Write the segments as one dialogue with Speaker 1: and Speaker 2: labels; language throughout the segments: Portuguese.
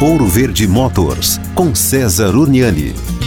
Speaker 1: Ouro Verde Motors, com César Uniani.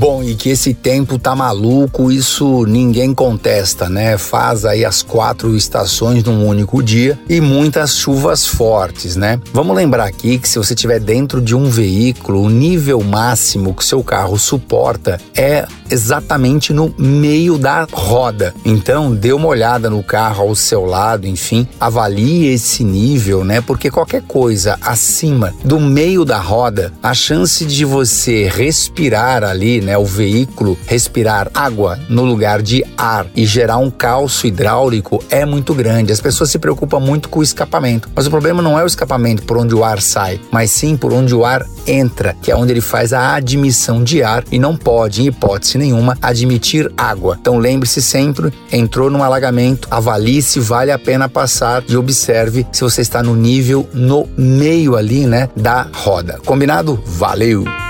Speaker 2: Bom, e que esse tempo tá maluco, isso ninguém contesta, né? Faz aí as quatro estações num único dia e muitas chuvas fortes, né? Vamos lembrar aqui que se você estiver dentro de um veículo, o nível máximo que seu carro suporta é exatamente no meio da roda. Então, dê uma olhada no carro ao seu lado, enfim, avalie esse nível, né? Porque qualquer coisa acima do meio da roda, a chance de você respirar ali, né, o veículo respirar água no lugar de ar e gerar um calço hidráulico é muito grande. As pessoas se preocupam muito com o escapamento, mas o problema não é o escapamento por onde o ar sai, mas sim por onde o ar entra, que é onde ele faz a admissão de ar e não pode, em hipótese nenhuma, admitir água. Então lembre-se sempre, entrou num alagamento, avalie se vale a pena passar e observe se você está no nível no meio ali, né, da roda. Combinado? Valeu!